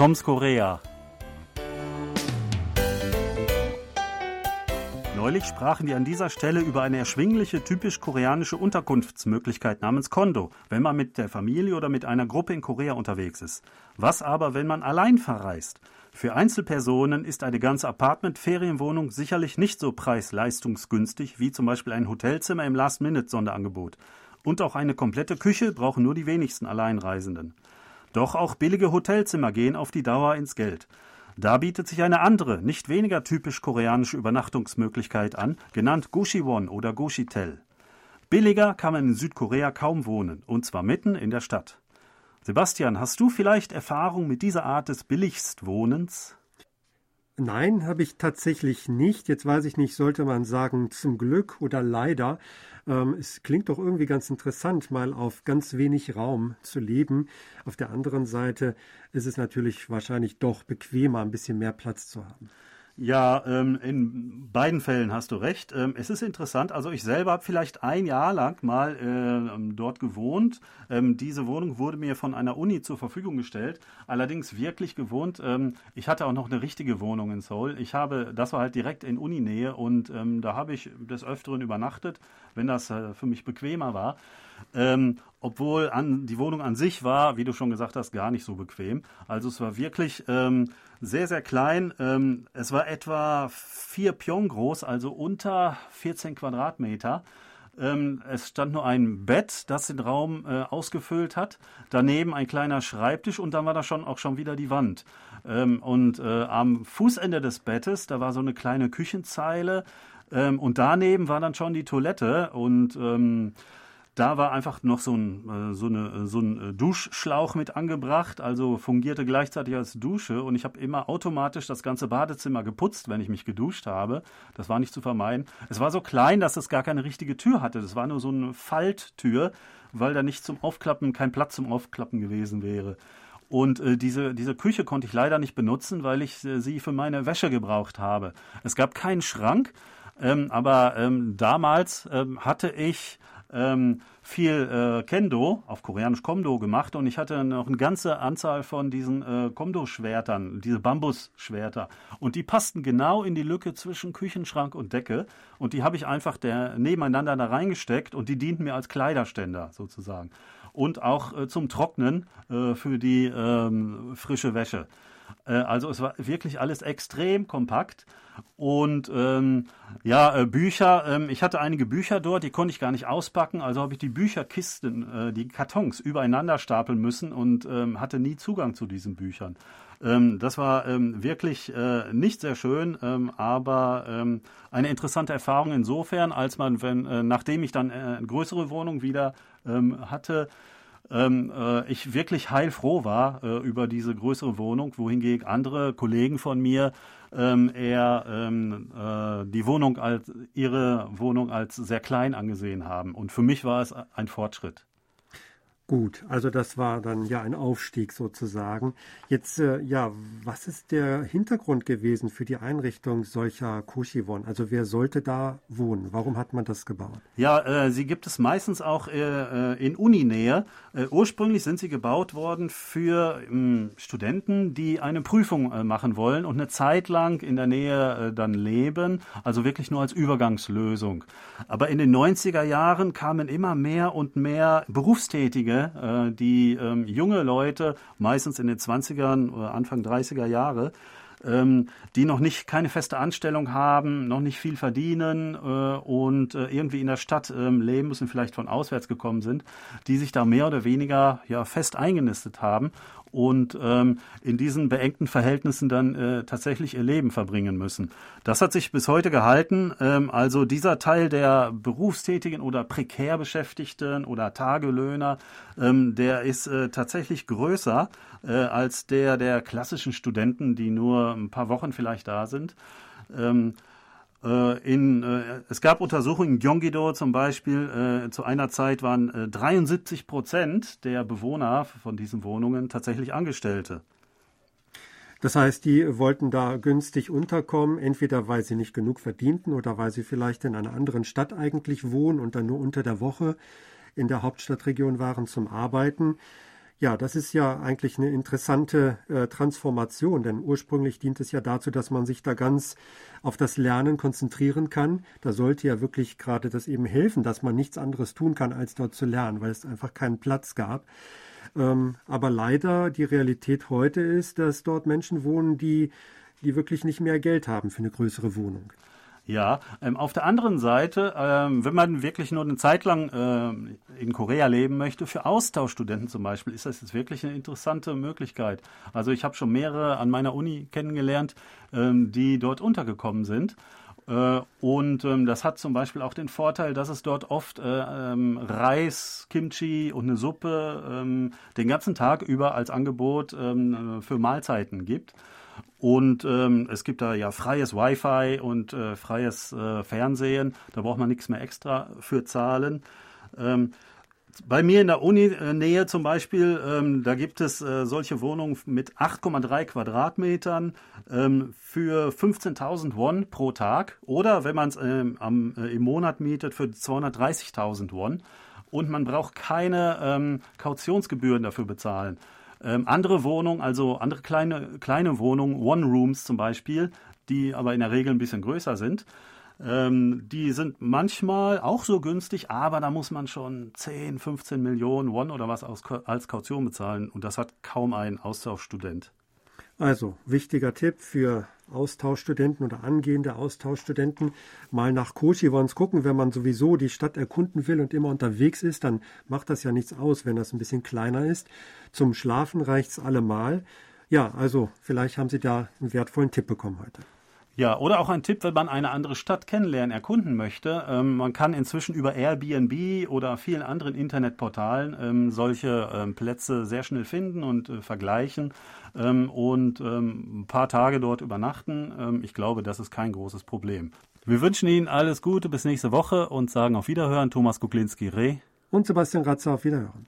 Toms Korea. Neulich sprachen wir an dieser Stelle über eine erschwingliche, typisch koreanische Unterkunftsmöglichkeit namens Kondo, wenn man mit der Familie oder mit einer Gruppe in Korea unterwegs ist. Was aber, wenn man allein verreist? Für Einzelpersonen ist eine ganze Apartment-Ferienwohnung sicherlich nicht so preis-leistungsgünstig wie zum Beispiel ein Hotelzimmer im Last-Minute-Sonderangebot. Und auch eine komplette Küche brauchen nur die wenigsten Alleinreisenden. Doch auch billige Hotelzimmer gehen auf die Dauer ins Geld. Da bietet sich eine andere, nicht weniger typisch koreanische Übernachtungsmöglichkeit an, genannt Gushiwon oder Gushitel. Billiger kann man in Südkorea kaum wohnen, und zwar mitten in der Stadt. Sebastian, hast du vielleicht Erfahrung mit dieser Art des Billigstwohnens? Nein, habe ich tatsächlich nicht. Jetzt weiß ich nicht, sollte man sagen zum Glück oder leider. Ähm, es klingt doch irgendwie ganz interessant, mal auf ganz wenig Raum zu leben. Auf der anderen Seite ist es natürlich wahrscheinlich doch bequemer, ein bisschen mehr Platz zu haben. Ja, ähm, in beiden Fällen hast du recht. Ähm, es ist interessant. Also ich selber habe vielleicht ein Jahr lang mal äh, dort gewohnt. Ähm, diese Wohnung wurde mir von einer Uni zur Verfügung gestellt. Allerdings wirklich gewohnt. Ähm, ich hatte auch noch eine richtige Wohnung in Seoul. Ich habe, das war halt direkt in Uninähe und ähm, da habe ich des Öfteren übernachtet, wenn das äh, für mich bequemer war. Ähm, obwohl an, die Wohnung an sich war, wie du schon gesagt hast, gar nicht so bequem. Also es war wirklich ähm, sehr, sehr klein. Ähm, es war etwa vier Pion groß, also unter 14 Quadratmeter. Ähm, es stand nur ein Bett, das den Raum äh, ausgefüllt hat. Daneben ein kleiner Schreibtisch und dann war da schon auch schon wieder die Wand. Ähm, und äh, am Fußende des Bettes, da war so eine kleine Küchenzeile. Ähm, und daneben war dann schon die Toilette und ähm, da war einfach noch so ein, äh, so, eine, äh, so ein äh, Duschschlauch mit angebracht, also fungierte gleichzeitig als Dusche und ich habe immer automatisch das ganze Badezimmer geputzt, wenn ich mich geduscht habe. Das war nicht zu vermeiden. Es war so klein, dass es gar keine richtige Tür hatte. Das war nur so eine Falttür, weil da nicht zum Aufklappen, kein Platz zum Aufklappen gewesen wäre. Und äh, diese, diese Küche konnte ich leider nicht benutzen, weil ich äh, sie für meine Wäsche gebraucht habe. Es gab keinen Schrank, ähm, aber ähm, damals ähm, hatte ich ähm, viel äh, Kendo, auf Koreanisch Komdo gemacht und ich hatte noch eine ganze Anzahl von diesen äh, Komdo-Schwertern, diese Bambusschwerter. Und die passten genau in die Lücke zwischen Küchenschrank und Decke. Und die habe ich einfach der, nebeneinander da reingesteckt und die dienten mir als Kleiderständer sozusagen. Und auch äh, zum Trocknen äh, für die ähm, frische Wäsche. Äh, also es war wirklich alles extrem kompakt. Und ähm, ja, äh, Bücher, ähm, ich hatte einige Bücher dort, die konnte ich gar nicht auspacken, also habe ich die Bücherkisten, äh, die Kartons übereinander stapeln müssen und ähm, hatte nie Zugang zu diesen Büchern. Ähm, das war ähm, wirklich äh, nicht sehr schön, ähm, aber eine interessante Erfahrung insofern, als man, wenn, äh, nachdem ich dann äh, eine größere Wohnung wieder hatte, ähm, äh, ich wirklich heilfroh war äh, über diese größere Wohnung, wohingegen andere Kollegen von mir ähm, eher ähm, äh, die Wohnung als ihre Wohnung als sehr klein angesehen haben. Und für mich war es ein Fortschritt. Gut, also das war dann ja ein Aufstieg sozusagen. Jetzt, äh, ja, was ist der Hintergrund gewesen für die Einrichtung solcher Koshiwon? Also wer sollte da wohnen? Warum hat man das gebaut? Ja, äh, sie gibt es meistens auch äh, äh in Uninähe. Äh, ursprünglich sind sie gebaut worden für ähm, Studenten, die eine Prüfung äh, machen wollen und eine Zeit lang in der Nähe äh, dann leben, also wirklich nur als Übergangslösung. Aber in den 90er Jahren kamen immer mehr und mehr Berufstätige äh, die ähm, junge Leute, meistens in den 20ern oder Anfang 30er Jahre, ähm, die noch nicht keine feste Anstellung haben, noch nicht viel verdienen äh, und äh, irgendwie in der Stadt ähm, leben müssen, vielleicht von auswärts gekommen sind, die sich da mehr oder weniger ja fest eingenistet haben und ähm, in diesen beengten Verhältnissen dann äh, tatsächlich ihr Leben verbringen müssen. Das hat sich bis heute gehalten. Ähm, also dieser Teil der Berufstätigen oder prekär Beschäftigten oder Tagelöhner, ähm, der ist äh, tatsächlich größer äh, als der der klassischen Studenten, die nur ein paar Wochen vielleicht da sind. Äh, in, äh, es gab Untersuchungen in Gyeonggi-do zum Beispiel, äh, zu einer Zeit waren äh, 73 Prozent der Bewohner von diesen Wohnungen tatsächlich Angestellte. Das heißt, die wollten da günstig unterkommen, entweder weil sie nicht genug verdienten oder weil sie vielleicht in einer anderen Stadt eigentlich wohnen und dann nur unter der Woche in der Hauptstadtregion waren zum Arbeiten. Ja, das ist ja eigentlich eine interessante äh, Transformation, denn ursprünglich dient es ja dazu, dass man sich da ganz auf das Lernen konzentrieren kann. Da sollte ja wirklich gerade das eben helfen, dass man nichts anderes tun kann, als dort zu lernen, weil es einfach keinen Platz gab. Ähm, aber leider die Realität heute ist, dass dort Menschen wohnen, die, die wirklich nicht mehr Geld haben für eine größere Wohnung. Ja, ähm, auf der anderen Seite, ähm, wenn man wirklich nur eine Zeit lang ähm, in Korea leben möchte, für Austauschstudenten zum Beispiel, ist das jetzt wirklich eine interessante Möglichkeit. Also ich habe schon mehrere an meiner Uni kennengelernt, ähm, die dort untergekommen sind. Äh, und ähm, das hat zum Beispiel auch den Vorteil, dass es dort oft äh, ähm, Reis, Kimchi und eine Suppe den ganzen Tag über als Angebot für Mahlzeiten gibt. Und ähm, es gibt da ja freies Wi-Fi und äh, freies äh, Fernsehen. Da braucht man nichts mehr extra für zahlen. Bei mir in der Uni-Nähe zum Beispiel, ähm, da gibt es äh, solche Wohnungen mit 8,3 Quadratmetern ähm, für 15.000 Won pro Tag oder wenn man es ähm, äh, im Monat mietet für 230.000 Won und man braucht keine ähm, Kautionsgebühren dafür bezahlen. Ähm, andere Wohnungen, also andere kleine, kleine Wohnungen, One-Rooms zum Beispiel, die aber in der Regel ein bisschen größer sind, ähm, die sind manchmal auch so günstig, aber da muss man schon 10, 15 Millionen Won oder was als, als Kaution bezahlen und das hat kaum ein Austauschstudent. Also, wichtiger Tipp für Austauschstudenten oder angehende Austauschstudenten, mal nach Kochiwons gucken. Wenn man sowieso die Stadt erkunden will und immer unterwegs ist, dann macht das ja nichts aus, wenn das ein bisschen kleiner ist. Zum Schlafen reicht es allemal. Ja, also vielleicht haben Sie da einen wertvollen Tipp bekommen heute. Ja, oder auch ein Tipp, wenn man eine andere Stadt kennenlernen, erkunden möchte. Ähm, man kann inzwischen über Airbnb oder vielen anderen Internetportalen ähm, solche ähm, Plätze sehr schnell finden und äh, vergleichen ähm, und ähm, ein paar Tage dort übernachten. Ähm, ich glaube, das ist kein großes Problem. Wir wünschen Ihnen alles Gute bis nächste Woche und sagen auf Wiederhören. Thomas Kuklinski-Reh und Sebastian Ratzer auf Wiederhören.